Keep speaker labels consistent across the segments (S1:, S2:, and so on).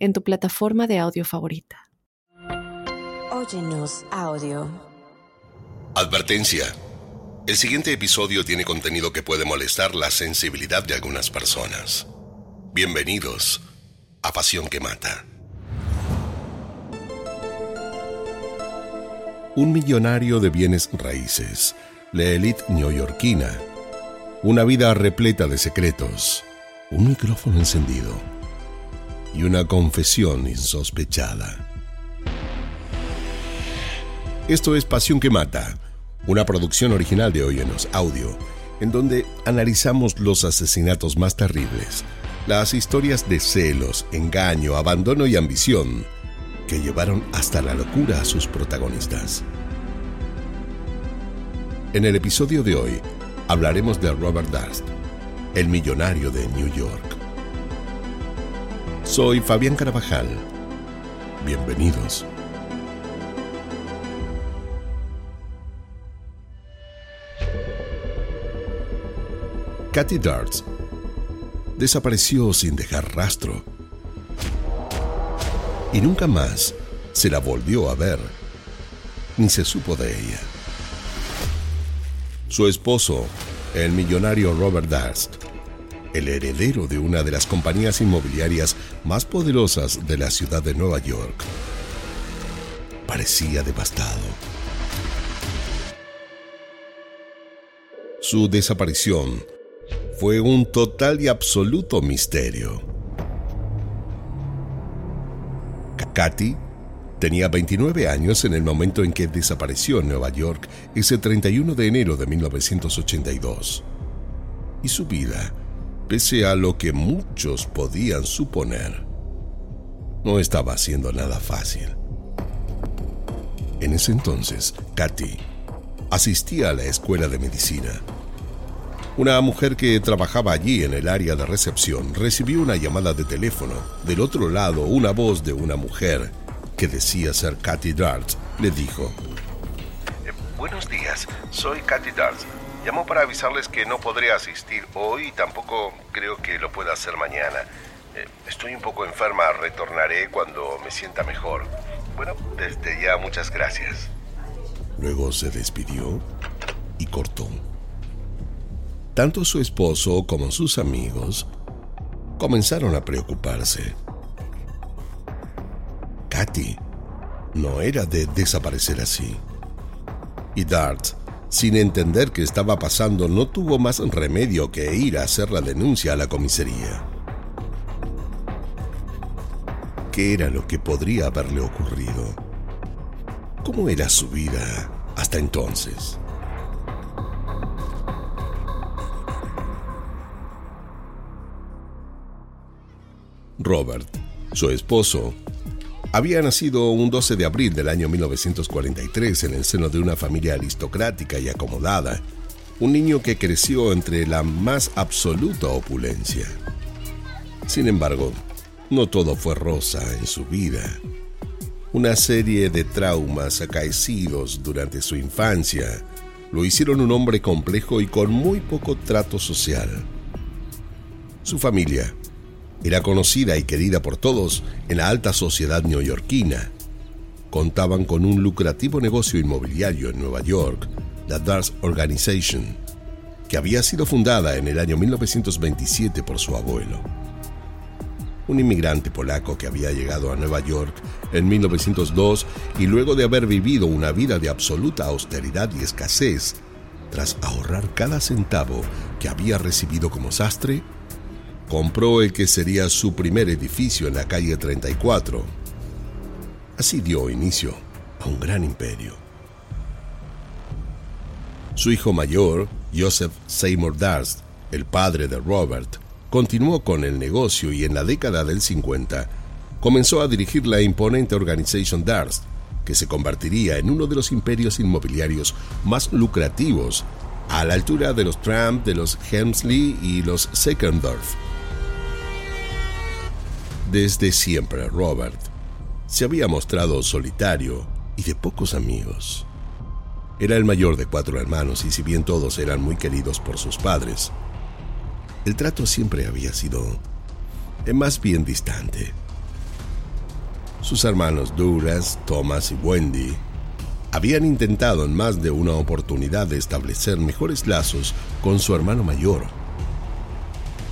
S1: en tu plataforma de audio favorita.
S2: Óyenos audio.
S3: Advertencia. El siguiente episodio tiene contenido que puede molestar la sensibilidad de algunas personas. Bienvenidos a Pasión que Mata. Un millonario de bienes raíces, la élite neoyorquina, una vida repleta de secretos, un micrófono encendido y una confesión insospechada. Esto es Pasión que Mata, una producción original de Oyenos Audio, en donde analizamos los asesinatos más terribles, las historias de celos, engaño, abandono y ambición que llevaron hasta la locura a sus protagonistas. En el episodio de hoy hablaremos de Robert Durst, el millonario de New York. Soy Fabián Carabajal. Bienvenidos. Kathy Darts desapareció sin dejar rastro y nunca más se la volvió a ver, ni se supo de ella. Su esposo, el millonario Robert Darst, el heredero de una de las compañías inmobiliarias más poderosas de la ciudad de Nueva York, parecía devastado. Su desaparición fue un total y absoluto misterio. Katy tenía 29 años en el momento en que desapareció en Nueva York ese 31 de enero de 1982. Y su vida pese a lo que muchos podían suponer, no estaba haciendo nada fácil. En ese entonces, Katy asistía a la escuela de medicina. Una mujer que trabajaba allí en el área de recepción recibió una llamada de teléfono. Del otro lado, una voz de una mujer que decía ser Katy Dart le dijo:
S4: eh, Buenos días, soy Katy Dart. Llamo para avisarles que no podré asistir hoy y tampoco creo que lo pueda hacer mañana. Eh, estoy un poco enferma, retornaré cuando me sienta mejor. Bueno, desde ya muchas gracias.
S3: Luego se despidió y cortó. Tanto su esposo como sus amigos comenzaron a preocuparse. Katy no era de desaparecer así. Y Dart sin entender qué estaba pasando, no tuvo más remedio que ir a hacer la denuncia a la comisaría. ¿Qué era lo que podría haberle ocurrido? ¿Cómo era su vida hasta entonces? Robert, su esposo, había nacido un 12 de abril del año 1943 en el seno de una familia aristocrática y acomodada, un niño que creció entre la más absoluta opulencia. Sin embargo, no todo fue rosa en su vida. Una serie de traumas acaecidos durante su infancia lo hicieron un hombre complejo y con muy poco trato social. Su familia era conocida y querida por todos en la alta sociedad neoyorquina. Contaban con un lucrativo negocio inmobiliario en Nueva York, la Dars Organization, que había sido fundada en el año 1927 por su abuelo. Un inmigrante polaco que había llegado a Nueva York en 1902 y luego de haber vivido una vida de absoluta austeridad y escasez, tras ahorrar cada centavo que había recibido como sastre, compró el que sería su primer edificio en la calle 34. Así dio inicio a un gran imperio. Su hijo mayor, Joseph Seymour Darst, el padre de Robert, continuó con el negocio y en la década del 50 comenzó a dirigir la imponente Organization Darst, que se convertiría en uno de los imperios inmobiliarios más lucrativos, a la altura de los Trump, de los Helmsley y los Seckendorf. Desde siempre, Robert se había mostrado solitario y de pocos amigos. Era el mayor de cuatro hermanos y si bien todos eran muy queridos por sus padres, el trato siempre había sido más bien distante. Sus hermanos Douglas, Thomas y Wendy habían intentado en más de una oportunidad de establecer mejores lazos con su hermano mayor,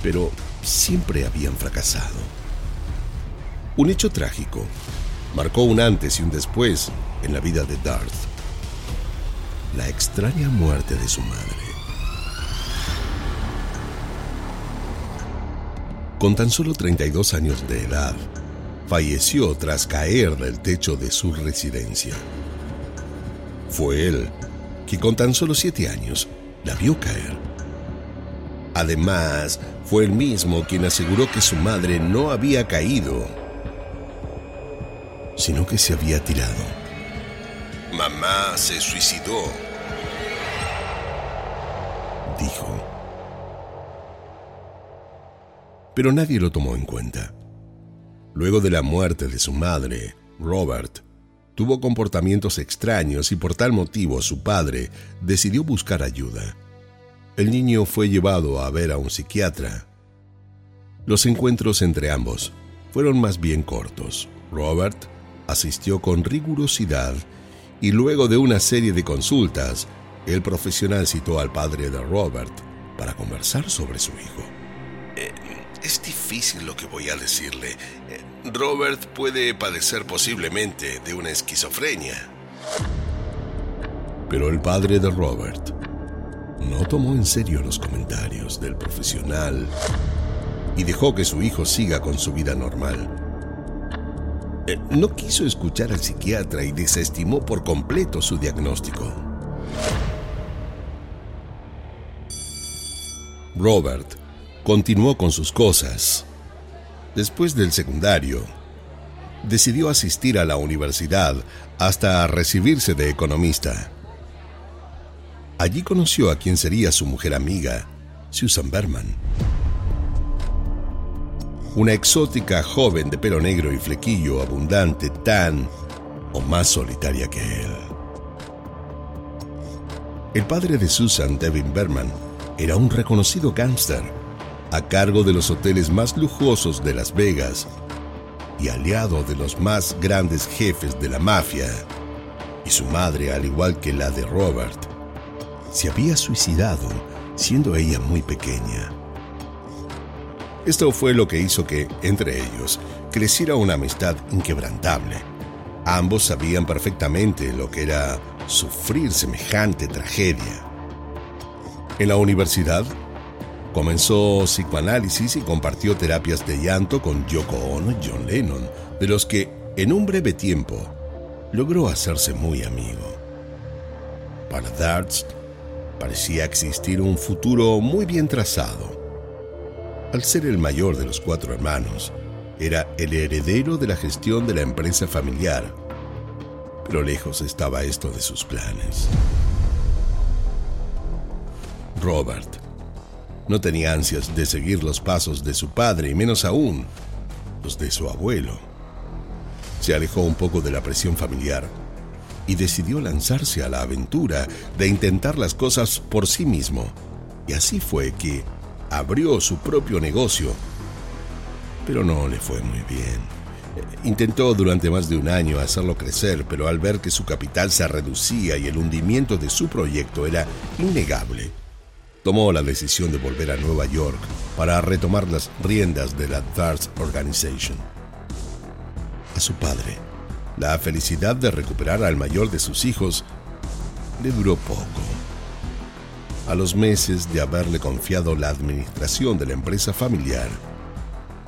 S3: pero siempre habían fracasado. Un hecho trágico marcó un antes y un después en la vida de Darth. La extraña muerte de su madre. Con tan solo 32 años de edad, falleció tras caer del techo de su residencia. Fue él que con tan solo siete años la vio caer. Además, fue él mismo quien aseguró que su madre no había caído, sino que se había tirado. Mamá se suicidó, dijo. Pero nadie lo tomó en cuenta. Luego de la muerte de su madre, Robert tuvo comportamientos extraños y por tal motivo su padre decidió buscar ayuda. El niño fue llevado a ver a un psiquiatra. Los encuentros entre ambos fueron más bien cortos. Robert asistió con rigurosidad y luego de una serie de consultas, el profesional citó al padre de Robert para conversar sobre su hijo. Eh, es difícil lo que voy a decirle. Eh, Robert puede padecer posiblemente de una esquizofrenia. Pero el padre de Robert no tomó en serio los comentarios del profesional y dejó que su hijo siga con su vida normal. No quiso escuchar al psiquiatra y desestimó por completo su diagnóstico. Robert continuó con sus cosas. Después del secundario, decidió asistir a la universidad hasta recibirse de economista. Allí conoció a quien sería su mujer amiga, Susan Berman. Una exótica joven de pelo negro y flequillo abundante, tan o más solitaria que él. El padre de Susan, Devin Berman, era un reconocido gángster a cargo de los hoteles más lujosos de Las Vegas y aliado de los más grandes jefes de la mafia, y su madre, al igual que la de Robert, se había suicidado siendo ella muy pequeña. Esto fue lo que hizo que, entre ellos, creciera una amistad inquebrantable. Ambos sabían perfectamente lo que era sufrir semejante tragedia. En la universidad, Comenzó psicoanálisis y compartió terapias de llanto con Yoko Ono y John Lennon, de los que, en un breve tiempo, logró hacerse muy amigo. Para Darts, parecía existir un futuro muy bien trazado. Al ser el mayor de los cuatro hermanos, era el heredero de la gestión de la empresa familiar, pero lejos estaba esto de sus planes. Robert no tenía ansias de seguir los pasos de su padre y menos aún los de su abuelo. Se alejó un poco de la presión familiar y decidió lanzarse a la aventura de intentar las cosas por sí mismo. Y así fue que abrió su propio negocio. Pero no le fue muy bien. Intentó durante más de un año hacerlo crecer, pero al ver que su capital se reducía y el hundimiento de su proyecto era innegable, tomó la decisión de volver a Nueva York para retomar las riendas de la DARS Organization. A su padre, la felicidad de recuperar al mayor de sus hijos le duró poco. A los meses de haberle confiado la administración de la empresa familiar,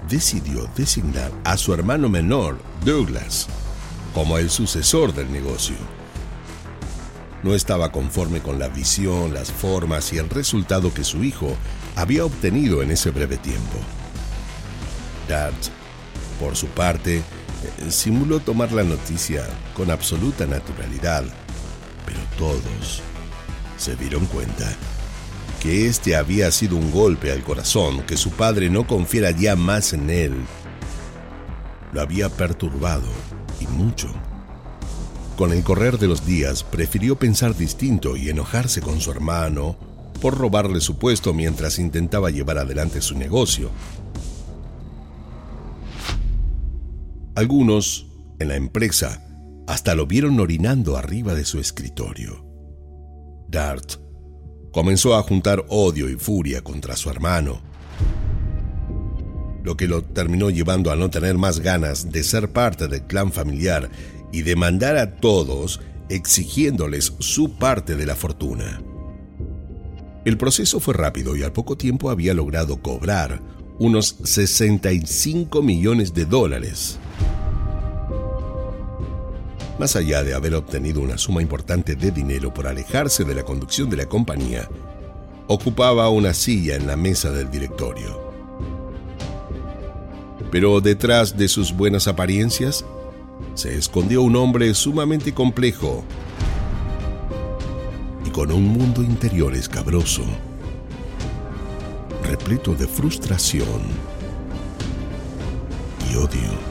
S3: decidió designar a su hermano menor, Douglas, como el sucesor del negocio. No estaba conforme con la visión, las formas y el resultado que su hijo había obtenido en ese breve tiempo. Dart Por su parte, simuló tomar la noticia con absoluta naturalidad, pero todos se dieron cuenta que este había sido un golpe al corazón, que su padre no confiera ya más en él. Lo había perturbado, y mucho. Con el correr de los días, prefirió pensar distinto y enojarse con su hermano por robarle su puesto mientras intentaba llevar adelante su negocio. Algunos, en la empresa, hasta lo vieron orinando arriba de su escritorio. Dart comenzó a juntar odio y furia contra su hermano, lo que lo terminó llevando a no tener más ganas de ser parte del clan familiar y demandar a todos exigiéndoles su parte de la fortuna. El proceso fue rápido y al poco tiempo había logrado cobrar unos 65 millones de dólares. Más allá de haber obtenido una suma importante de dinero por alejarse de la conducción de la compañía, ocupaba una silla en la mesa del directorio. Pero detrás de sus buenas apariencias se escondió un hombre sumamente complejo y con un mundo interior escabroso, repleto de frustración y odio.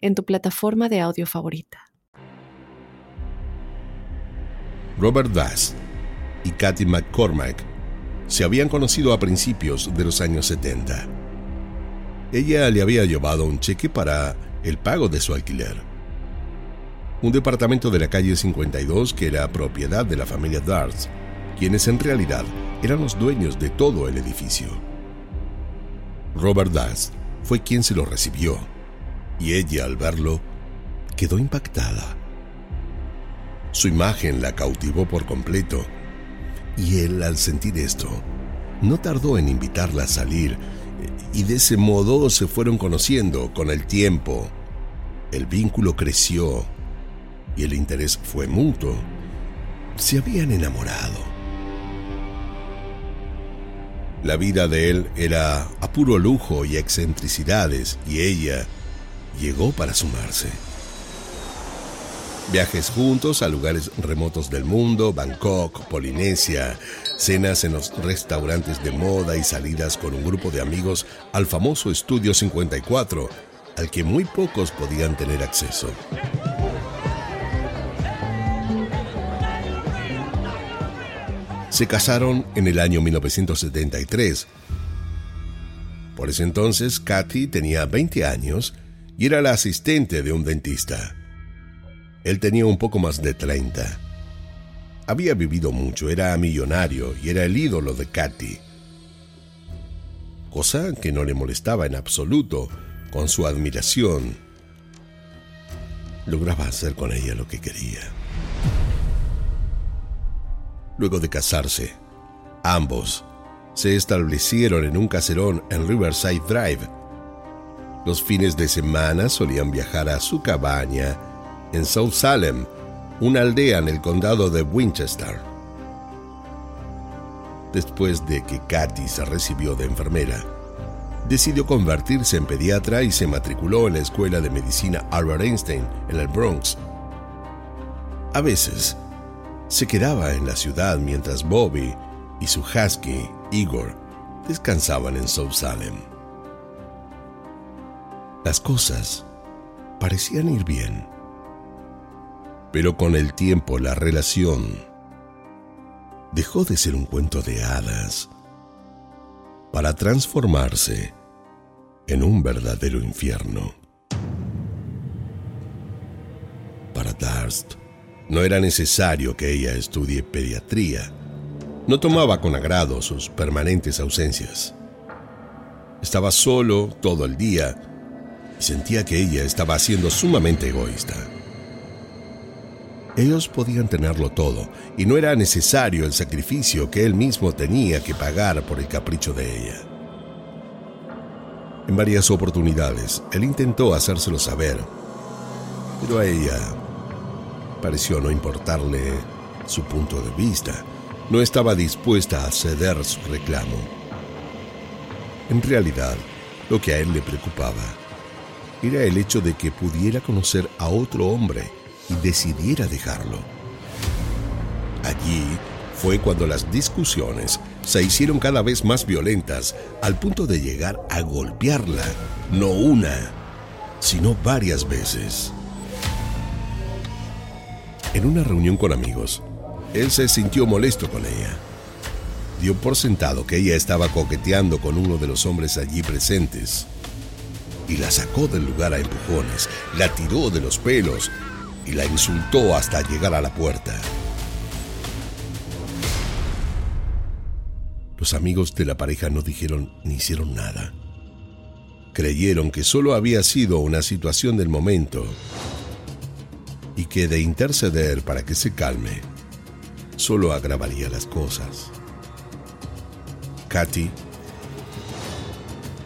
S1: en tu plataforma de audio favorita.
S3: Robert Bass y Kathy McCormack se habían conocido a principios de los años 70. Ella le había llevado un cheque para el pago de su alquiler. Un departamento de la calle 52 que era propiedad de la familia Darts, quienes en realidad eran los dueños de todo el edificio. Robert Dust fue quien se lo recibió y ella al verlo quedó impactada. Su imagen la cautivó por completo y él al sentir esto no tardó en invitarla a salir y de ese modo se fueron conociendo con el tiempo. El vínculo creció y el interés fue mutuo. Se habían enamorado. La vida de él era a puro lujo y excentricidades y ella llegó para sumarse. Viajes juntos a lugares remotos del mundo, Bangkok, Polinesia, cenas en los restaurantes de moda y salidas con un grupo de amigos al famoso Estudio 54, al que muy pocos podían tener acceso. Se casaron en el año 1973. Por ese entonces, Kathy tenía 20 años y era la asistente de un dentista. Él tenía un poco más de 30. Había vivido mucho, era millonario y era el ídolo de Katy. Cosa que no le molestaba en absoluto con su admiración. Lograba hacer con ella lo que quería. Luego de casarse, ambos se establecieron en un caserón en Riverside Drive, los fines de semana solían viajar a su cabaña en South Salem, una aldea en el condado de Winchester. Después de que Katy se recibió de enfermera, decidió convertirse en pediatra y se matriculó en la Escuela de Medicina Albert Einstein en el Bronx. A veces, se quedaba en la ciudad mientras Bobby y su husky, Igor, descansaban en South Salem. Las cosas parecían ir bien. Pero con el tiempo la relación dejó de ser un cuento de hadas para transformarse en un verdadero infierno. Darst. No era necesario que ella estudie pediatría. No tomaba con agrado sus permanentes ausencias. Estaba solo todo el día sentía que ella estaba siendo sumamente egoísta. Ellos podían tenerlo todo y no era necesario el sacrificio que él mismo tenía que pagar por el capricho de ella. En varias oportunidades, él intentó hacérselo saber, pero a ella pareció no importarle su punto de vista. No estaba dispuesta a ceder su reclamo. En realidad, lo que a él le preocupaba era el hecho de que pudiera conocer a otro hombre y decidiera dejarlo. Allí fue cuando las discusiones se hicieron cada vez más violentas al punto de llegar a golpearla, no una, sino varias veces. En una reunión con amigos, él se sintió molesto con ella. Dio por sentado que ella estaba coqueteando con uno de los hombres allí presentes y la sacó del lugar a empujones, la tiró de los pelos y la insultó hasta llegar a la puerta. Los amigos de la pareja no dijeron ni hicieron nada. Creyeron que solo había sido una situación del momento y que de interceder para que se calme solo agravaría las cosas. Katy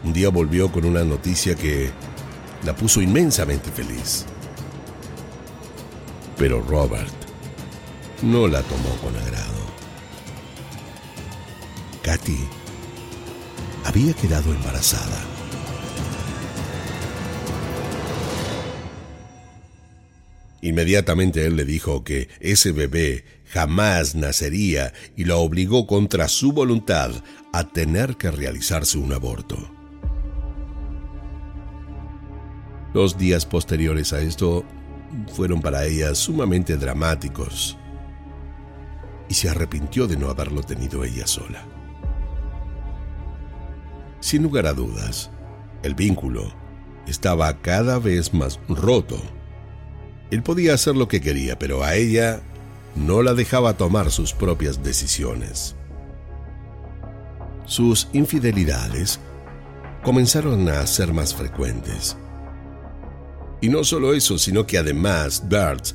S3: un día volvió con una noticia que la puso inmensamente feliz. Pero Robert no la tomó con agrado. Katy había quedado embarazada. Inmediatamente él le dijo que ese bebé jamás nacería y la obligó contra su voluntad a tener que realizarse un aborto. Los días posteriores a esto fueron para ella sumamente dramáticos y se arrepintió de no haberlo tenido ella sola. Sin lugar a dudas, el vínculo estaba cada vez más roto. Él podía hacer lo que quería, pero a ella no la dejaba tomar sus propias decisiones. Sus infidelidades comenzaron a ser más frecuentes y no solo eso, sino que además Dart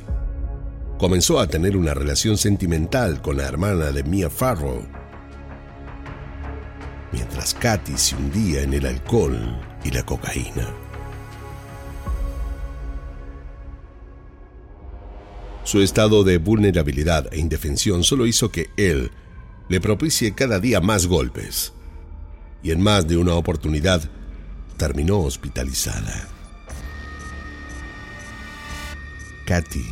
S3: comenzó a tener una relación sentimental con la hermana de Mia Farrow. Mientras Katy se hundía en el alcohol y la cocaína. Su estado de vulnerabilidad e indefensión solo hizo que él le propicie cada día más golpes. Y en más de una oportunidad terminó hospitalizada. Katy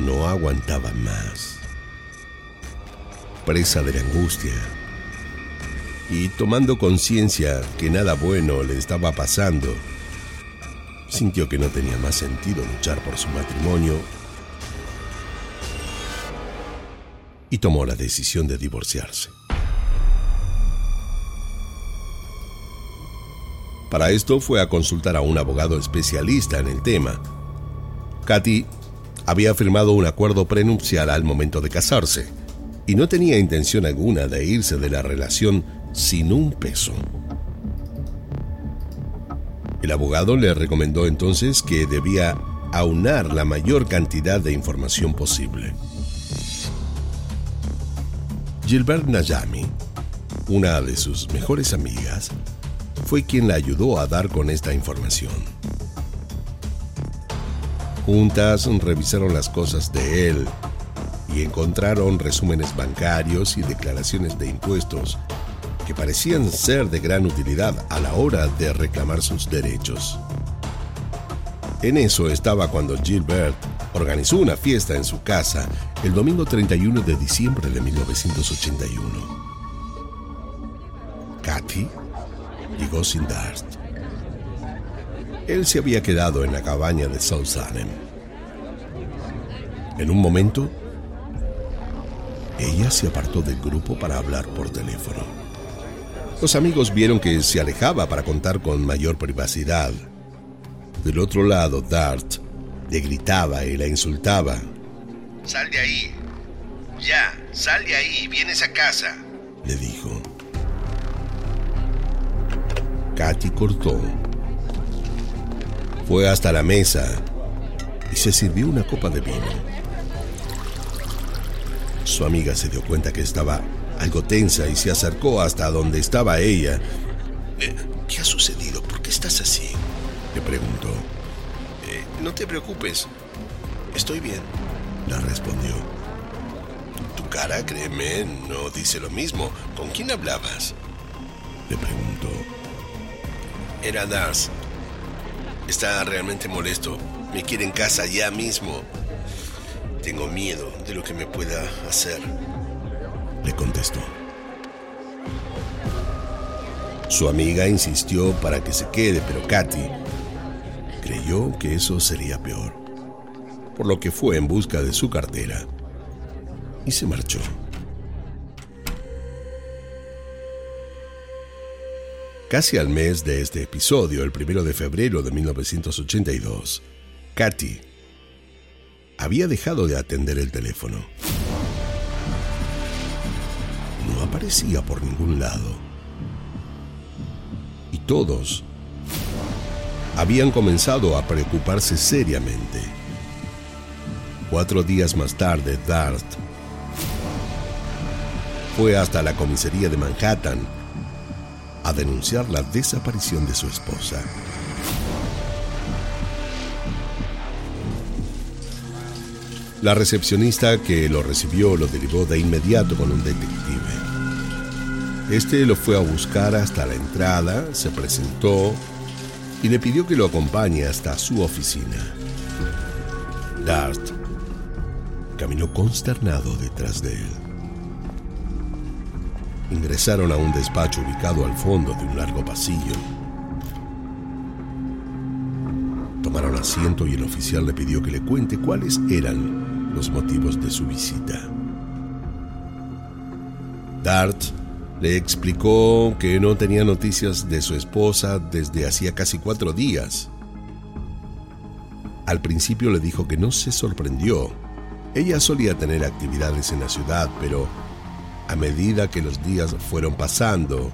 S3: no aguantaba más. Presa de la angustia y tomando conciencia que nada bueno le estaba pasando, sintió que no tenía más sentido luchar por su matrimonio y tomó la decisión de divorciarse. Para esto fue a consultar a un abogado especialista en el tema, Katy había firmado un acuerdo prenupcial al momento de casarse y no tenía intención alguna de irse de la relación sin un peso. El abogado le recomendó entonces que debía aunar la mayor cantidad de información posible. Gilbert Nayami, una de sus mejores amigas, fue quien la ayudó a dar con esta información. Juntas revisaron las cosas de él y encontraron resúmenes bancarios y declaraciones de impuestos que parecían ser de gran utilidad a la hora de reclamar sus derechos. En eso estaba cuando Gilbert organizó una fiesta en su casa el domingo 31 de diciembre de 1981. Katy llegó sin Dart. Él se había quedado en la cabaña de South Salem. En un momento, ella se apartó del grupo para hablar por teléfono. Los amigos vieron que se alejaba para contar con mayor privacidad. Del otro lado, Dart Le gritaba y la insultaba.
S4: Sal de ahí. Ya, sal de ahí, vienes a casa.
S3: Le dijo. Katy cortó. Fue hasta la mesa y se sirvió una copa de vino. Su amiga se dio cuenta que estaba algo tensa y se acercó hasta donde estaba ella.
S4: Eh, ¿Qué ha sucedido? ¿Por qué estás así?
S3: Le preguntó.
S4: Eh, no te preocupes. Estoy bien.
S3: La respondió.
S4: Tu cara, créeme, no dice lo mismo. ¿Con quién hablabas?
S3: Le preguntó.
S4: Era Dars. Está realmente molesto. Me quiere en casa ya mismo. Tengo miedo de lo que me pueda hacer.
S3: Le contestó. Su amiga insistió para que se quede, pero Katy creyó que eso sería peor, por lo que fue en busca de su cartera y se marchó. Casi al mes de este episodio, el primero de febrero de 1982, Katy había dejado de atender el teléfono. No aparecía por ningún lado. Y todos habían comenzado a preocuparse seriamente. Cuatro días más tarde, Dart fue hasta la comisaría de Manhattan a denunciar la desaparición de su esposa. La recepcionista que lo recibió lo derivó de inmediato con un detective. Este lo fue a buscar hasta la entrada, se presentó y le pidió que lo acompañe hasta su oficina. Dart caminó consternado detrás de él. Ingresaron a un despacho ubicado al fondo de un largo pasillo. Tomaron asiento y el oficial le pidió que le cuente cuáles eran los motivos de su visita. Dart le explicó que no tenía noticias de su esposa desde hacía casi cuatro días. Al principio le dijo que no se sorprendió. Ella solía tener actividades en la ciudad, pero a medida que los días fueron pasando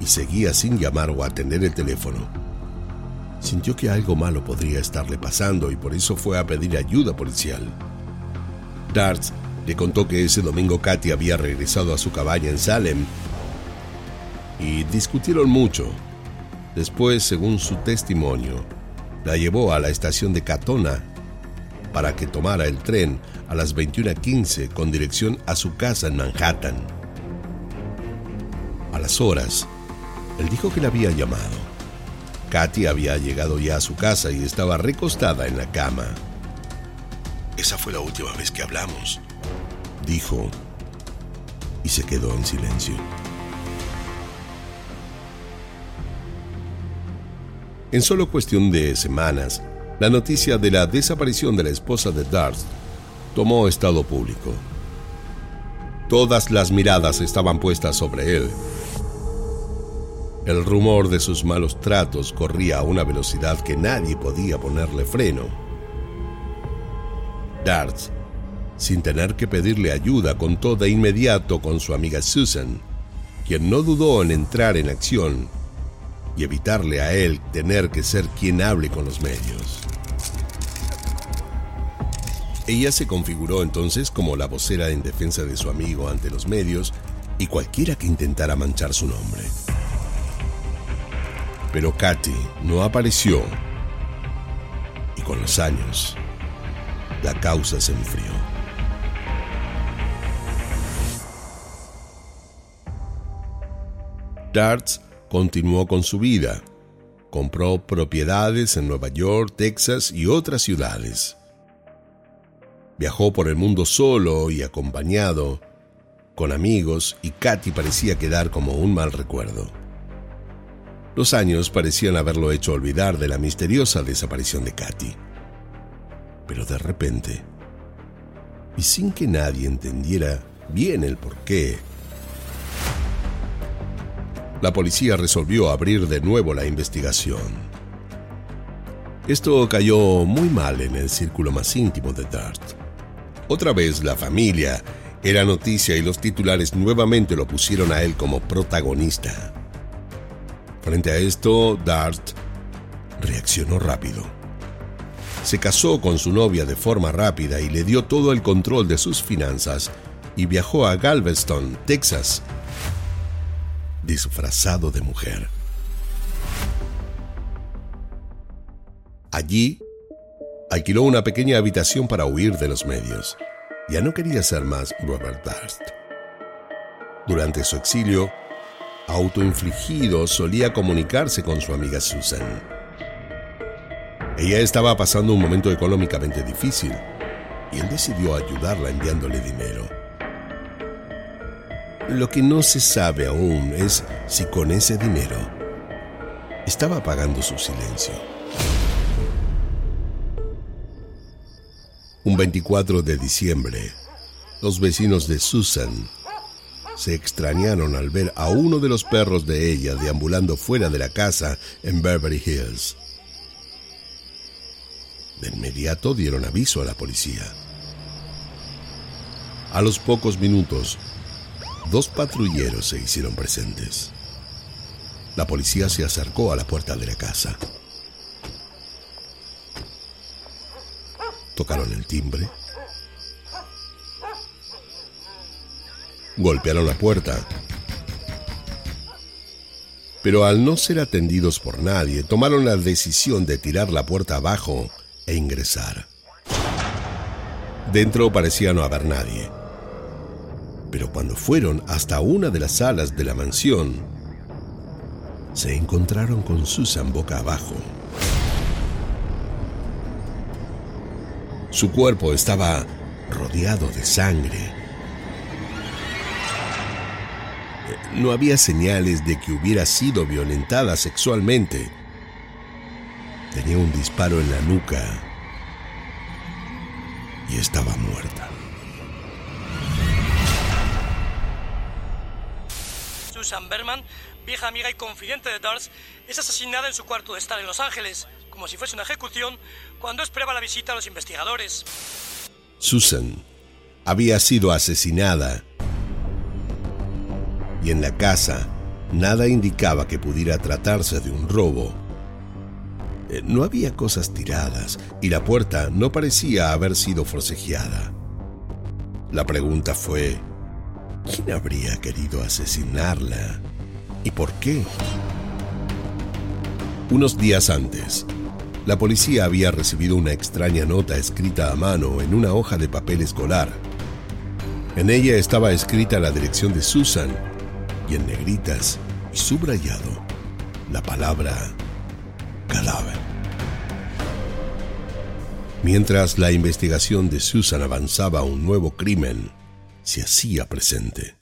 S3: y seguía sin llamar o atender el teléfono, sintió que algo malo podría estarle pasando y por eso fue a pedir ayuda policial. Darts le contó que ese domingo Katy había regresado a su cabaña en Salem y discutieron mucho. Después, según su testimonio, la llevó a la estación de Katona para que tomara el tren a las 21.15 con dirección a su casa en Manhattan. A las horas, él dijo que la había llamado. Katy había llegado ya a su casa y estaba recostada en la cama.
S4: Esa fue la última vez que hablamos,
S3: dijo, y se quedó en silencio. En solo cuestión de semanas, la noticia de la desaparición de la esposa de Darth tomó estado público. Todas las miradas estaban puestas sobre él. El rumor de sus malos tratos corría a una velocidad que nadie podía ponerle freno. Darts, sin tener que pedirle ayuda, contó de inmediato con su amiga Susan, quien no dudó en entrar en acción y evitarle a él tener que ser quien hable con los medios. Ella se configuró entonces como la vocera en defensa de su amigo ante los medios y cualquiera que intentara manchar su nombre. Pero Katy no apareció y con los años la causa se enfrió. Darts continuó con su vida. Compró propiedades en Nueva York, Texas y otras ciudades. Viajó por el mundo solo y acompañado, con amigos, y Katy parecía quedar como un mal recuerdo. Los años parecían haberlo hecho olvidar de la misteriosa desaparición de Katy pero de repente, y sin que nadie entendiera bien el porqué, la policía resolvió abrir de nuevo la investigación. Esto cayó muy mal en el círculo más íntimo de Dart. Otra vez la familia era noticia y los titulares nuevamente lo pusieron a él como protagonista. Frente a esto, Dart reaccionó rápido. Se casó con su novia de forma rápida y le dio todo el control de sus finanzas y viajó a Galveston, Texas, disfrazado de mujer. Allí, alquiló una pequeña habitación para huir de los medios. Ya no quería ser más Robert Darst. Durante su exilio, autoinfligido, solía comunicarse con su amiga Susan. Ella estaba pasando un momento económicamente difícil y él decidió ayudarla enviándole dinero. Lo que no se sabe aún es si con ese dinero estaba pagando su silencio. Un 24 de diciembre, los vecinos de Susan se extrañaron al ver a uno de los perros de ella deambulando fuera de la casa en Beverly Hills. De inmediato dieron aviso a la policía. A los pocos minutos, dos patrulleros se hicieron presentes. La policía se acercó a la puerta de la casa. Tocaron el timbre. Golpearon la puerta. Pero al no ser atendidos por nadie, tomaron la decisión de tirar la puerta abajo e ingresar. Dentro parecía no haber nadie. Pero cuando fueron hasta una de las salas de la mansión, se encontraron con Susan boca abajo. Su cuerpo estaba rodeado de sangre. No había señales de que hubiera sido violentada sexualmente. Tenía un disparo en la nuca y estaba muerta.
S2: Susan Berman, vieja amiga y confidente de Dars, es asesinada en su cuarto de estar en Los Ángeles, como si fuese una ejecución, cuando esperaba la visita a los investigadores.
S3: Susan había sido asesinada y en la casa nada indicaba que pudiera tratarse de un robo. Eh, no había cosas tiradas y la puerta no parecía haber sido forcejeada. La pregunta fue, ¿quién habría querido asesinarla? ¿Y por qué? Unos días antes, la policía había recibido una extraña nota escrita a mano en una hoja de papel escolar. En ella estaba escrita la dirección de Susan y en negritas y subrayado la palabra cadáver. Mientras la investigación de Susan avanzaba, un nuevo crimen se hacía presente.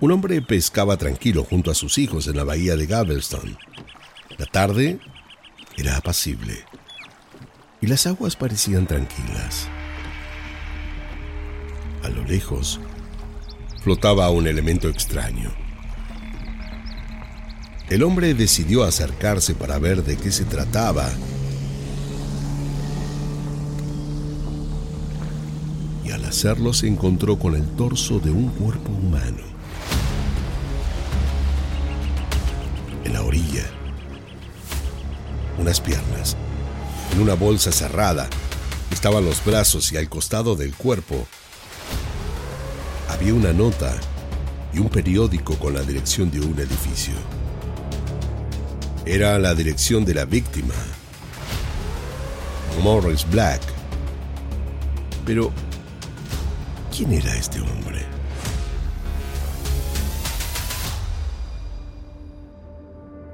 S3: Un hombre pescaba tranquilo junto a sus hijos en la bahía de Galveston. La tarde era apacible y las aguas parecían tranquilas. A lo lejos flotaba un elemento extraño. El hombre decidió acercarse para ver de qué se trataba. Y al hacerlo se encontró con el torso de un cuerpo humano. En la orilla. Unas piernas. En una bolsa cerrada estaban los brazos y al costado del cuerpo había una nota y un periódico con la dirección de un edificio. Era la dirección de la víctima, Morris Black. Pero, ¿quién era este hombre?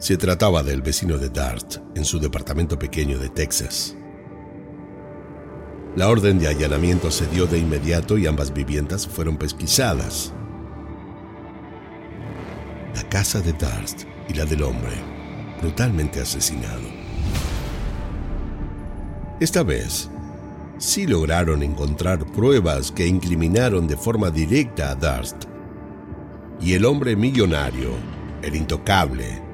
S3: Se trataba del vecino de Dart en su departamento pequeño de Texas. La orden de allanamiento se dio de inmediato y ambas viviendas fueron pesquisadas. La casa de Dart y la del hombre, brutalmente asesinado. Esta vez, sí lograron encontrar pruebas que incriminaron de forma directa a Darst. Y el hombre millonario, el intocable,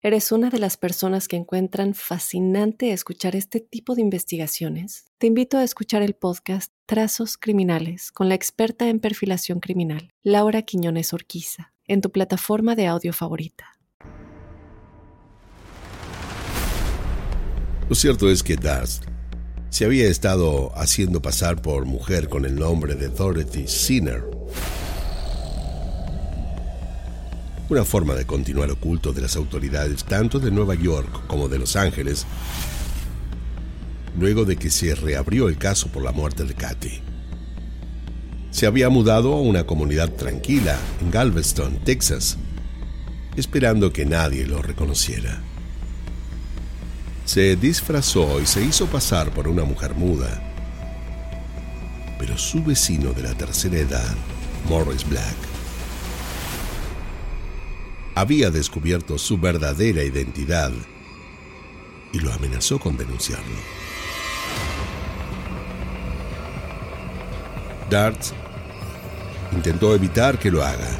S1: ¿Eres una de las personas que encuentran fascinante escuchar este tipo de investigaciones? Te invito a escuchar el podcast Trazos Criminales con la experta en perfilación criminal, Laura Quiñones Orquiza, en tu plataforma de audio favorita.
S3: Lo cierto es que Dust se había estado haciendo pasar por mujer con el nombre de Dorothy Sinner una forma de continuar oculto de las autoridades tanto de Nueva York como de Los Ángeles, luego de que se reabrió el caso por la muerte de Katy. Se había mudado a una comunidad tranquila en Galveston, Texas, esperando que nadie lo reconociera. Se disfrazó y se hizo pasar por una mujer muda, pero su vecino de la tercera edad, Morris Black, había descubierto su verdadera identidad y lo amenazó con denunciarlo. Dart intentó evitar que lo haga.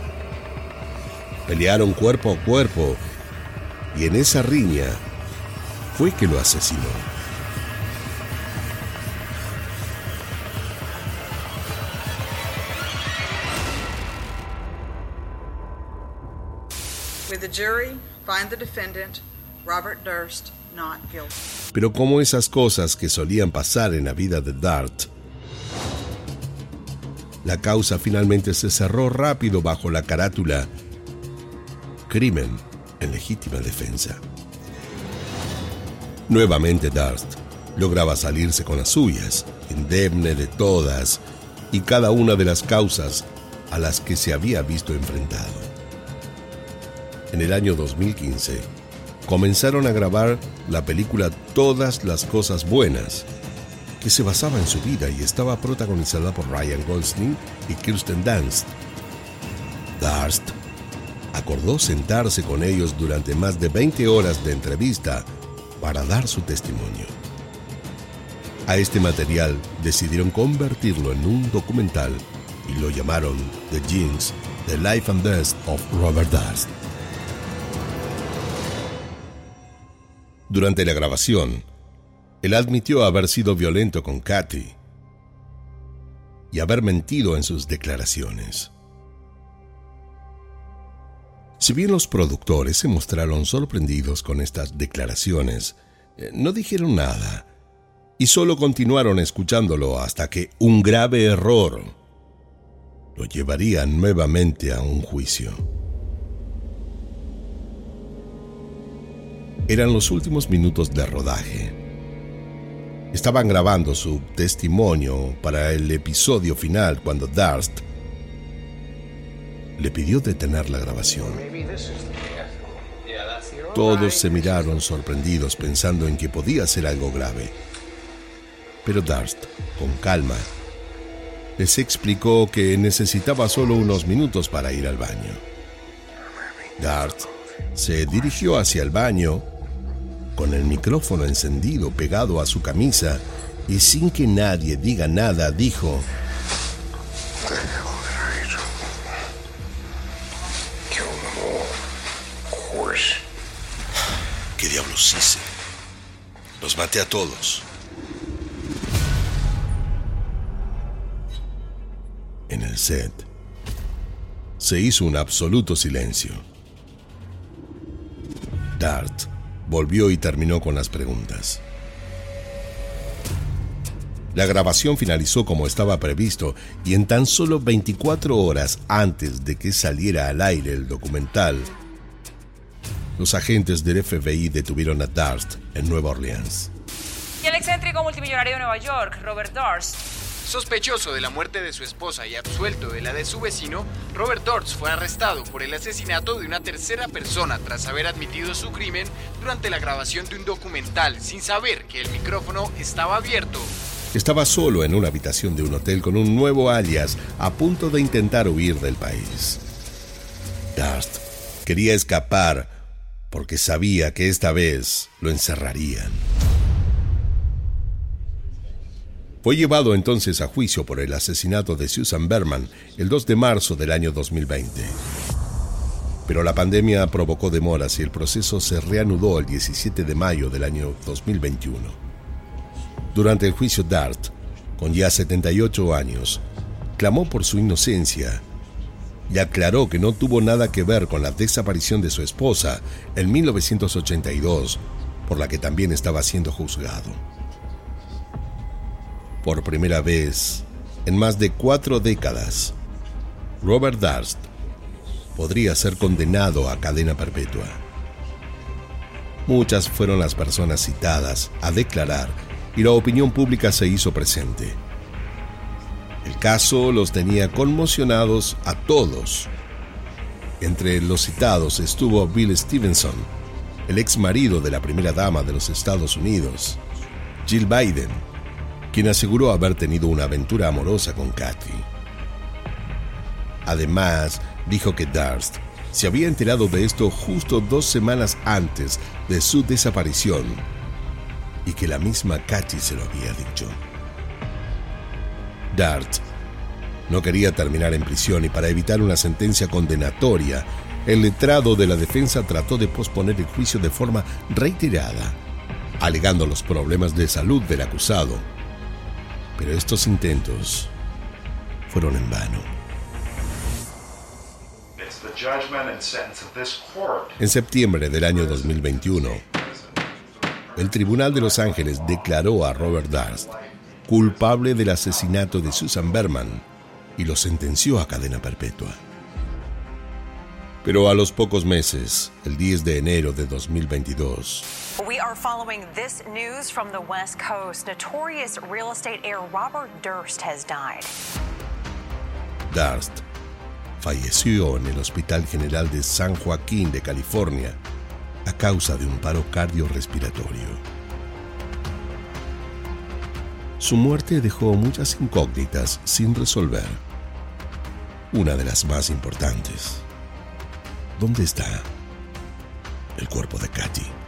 S3: Pelearon cuerpo a cuerpo y en esa riña fue que lo asesinó. Pero como esas cosas que solían pasar en la vida de Dart, la causa finalmente se cerró rápido bajo la carátula Crimen en legítima defensa. Nuevamente Dart lograba salirse con las suyas, indemne de todas y cada una de las causas a las que se había visto enfrentado en el año 2015, comenzaron a grabar la película Todas las Cosas Buenas, que se basaba en su vida y estaba protagonizada por Ryan Gosling y Kirsten Dunst. Darst acordó sentarse con ellos durante más de 20 horas de entrevista para dar su testimonio. A este material decidieron convertirlo en un documental y lo llamaron The Jeans, The Life and Death of Robert Darst. Durante la grabación, él admitió haber sido violento con Katy y haber mentido en sus declaraciones. Si bien los productores se mostraron sorprendidos con estas declaraciones, eh, no dijeron nada y solo continuaron escuchándolo hasta que un grave error lo llevaría nuevamente a un juicio. Eran los últimos minutos de rodaje. Estaban grabando su testimonio para el episodio final cuando Darst le pidió detener la grabación. Todos se miraron sorprendidos pensando en que podía ser algo grave. Pero Darst, con calma, les explicó que necesitaba solo unos minutos para ir al baño. Darst se dirigió hacia el baño con el micrófono encendido pegado a su camisa y sin que nadie diga nada dijo... ¿Qué diablos hice? Los maté a todos. En el set se hizo un absoluto silencio. Dart volvió y terminó con las preguntas. La grabación finalizó como estaba previsto y en tan solo 24 horas antes de que saliera al aire el documental, los agentes del FBI detuvieron a Darst en Nueva Orleans.
S5: Y el excéntrico multimillonario de Nueva York, Robert Darst, Sospechoso de la muerte de su esposa y absuelto de la de su vecino, Robert Dortz fue arrestado por el asesinato de una tercera persona tras haber admitido su crimen durante la grabación de un documental sin saber que el micrófono estaba abierto.
S3: Estaba solo en una habitación de un hotel con un nuevo alias a punto de intentar huir del país. Darst quería escapar porque sabía que esta vez lo encerrarían. Fue llevado entonces a juicio por el asesinato de Susan Berman el 2 de marzo del año 2020. Pero la pandemia provocó demoras y el proceso se reanudó el 17 de mayo del año 2021. Durante el juicio Dart, con ya 78 años, clamó por su inocencia y aclaró que no tuvo nada que ver con la desaparición de su esposa en 1982, por la que también estaba siendo juzgado. Por primera vez en más de cuatro décadas, Robert Darst podría ser condenado a cadena perpetua. Muchas fueron las personas citadas a declarar y la opinión pública se hizo presente. El caso los tenía conmocionados a todos. Entre los citados estuvo Bill Stevenson, el ex marido de la primera dama de los Estados Unidos, Jill Biden, quien aseguró haber tenido una aventura amorosa con Kathy. Además, dijo que Darst se había enterado de esto justo dos semanas antes de su desaparición y que la misma Kathy se lo había dicho. Dart no quería terminar en prisión y para evitar una sentencia condenatoria, el letrado de la defensa trató de posponer el juicio de forma reiterada, alegando los problemas de salud del acusado pero estos intentos fueron en vano. En septiembre del año 2021, el Tribunal de Los Ángeles declaró a Robert Darst culpable del asesinato de Susan Berman y lo sentenció a cadena perpetua. Pero a los pocos meses, el 10 de enero de 2022,
S6: We are following this news from the West Coast. Notorious real estate heir Robert Durst has died.
S3: Durst falleció en el Hospital General de San Joaquín de California a causa de un paro cardiorrespiratorio. Su muerte dejó muchas incógnitas sin resolver. Una de las más importantes. ¿Dónde está el cuerpo de Katy?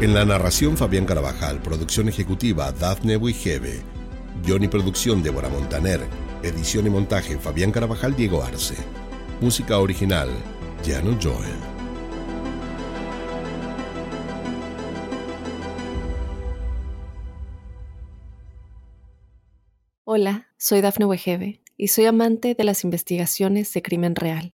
S3: En la narración Fabián Carabajal, producción ejecutiva Dafne Wigebe, guion y producción Débora Montaner, edición y montaje Fabián Carabajal Diego Arce, música original Jano Joel.
S1: Hola, soy Dafne Wegebe y soy amante de las investigaciones de crimen real.